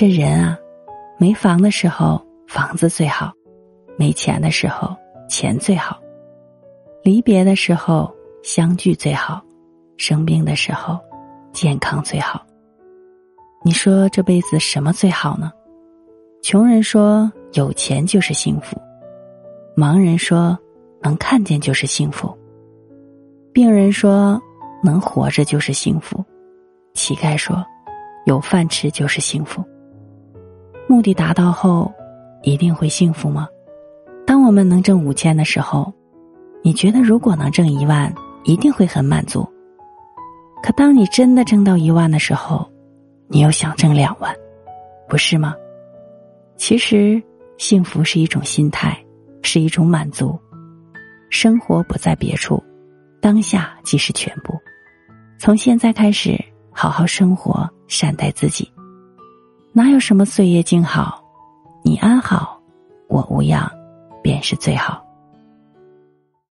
这人啊，没房的时候房子最好，没钱的时候钱最好，离别的时候相聚最好，生病的时候健康最好。你说这辈子什么最好呢？穷人说有钱就是幸福，盲人说能看见就是幸福，病人说能活着就是幸福，乞丐说有饭吃就是幸福。目的达到后，一定会幸福吗？当我们能挣五千的时候，你觉得如果能挣一万，一定会很满足。可当你真的挣到一万的时候，你又想挣两万，不是吗？其实，幸福是一种心态，是一种满足。生活不在别处，当下即是全部。从现在开始，好好生活，善待自己。哪有什么岁月静好？你安好，我无恙，便是最好。